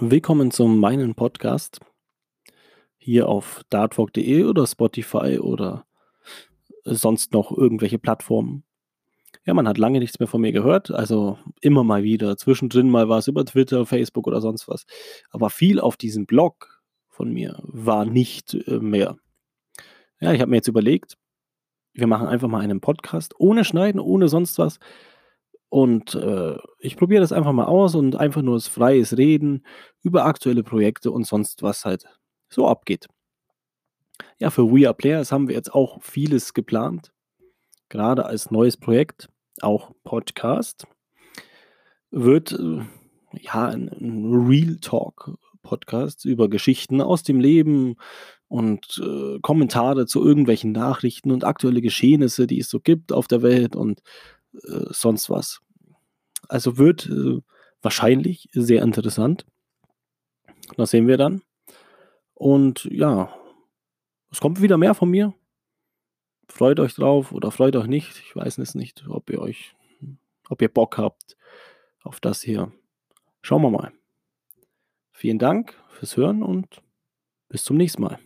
Willkommen zum meinen Podcast hier auf dartfog.de oder Spotify oder sonst noch irgendwelche Plattformen. Ja, man hat lange nichts mehr von mir gehört, also immer mal wieder. Zwischendrin mal was über Twitter, Facebook oder sonst was. Aber viel auf diesem Blog von mir war nicht äh, mehr. Ja, ich habe mir jetzt überlegt, wir machen einfach mal einen Podcast ohne Schneiden, ohne sonst was. Und äh, ich probiere das einfach mal aus und einfach nur das freies Reden über aktuelle Projekte und sonst was halt so abgeht. Ja, für We Are Players haben wir jetzt auch vieles geplant. Gerade als neues Projekt, auch Podcast, wird äh, ja ein, ein Real Talk Podcast über Geschichten aus dem Leben und äh, Kommentare zu irgendwelchen Nachrichten und aktuelle Geschehnisse, die es so gibt auf der Welt und äh, sonst was. Also wird äh, wahrscheinlich sehr interessant. Das sehen wir dann. Und ja, es kommt wieder mehr von mir. Freut euch drauf oder freut euch nicht. Ich weiß es nicht, ob ihr euch, ob ihr Bock habt auf das hier. Schauen wir mal. Vielen Dank fürs Hören und bis zum nächsten Mal.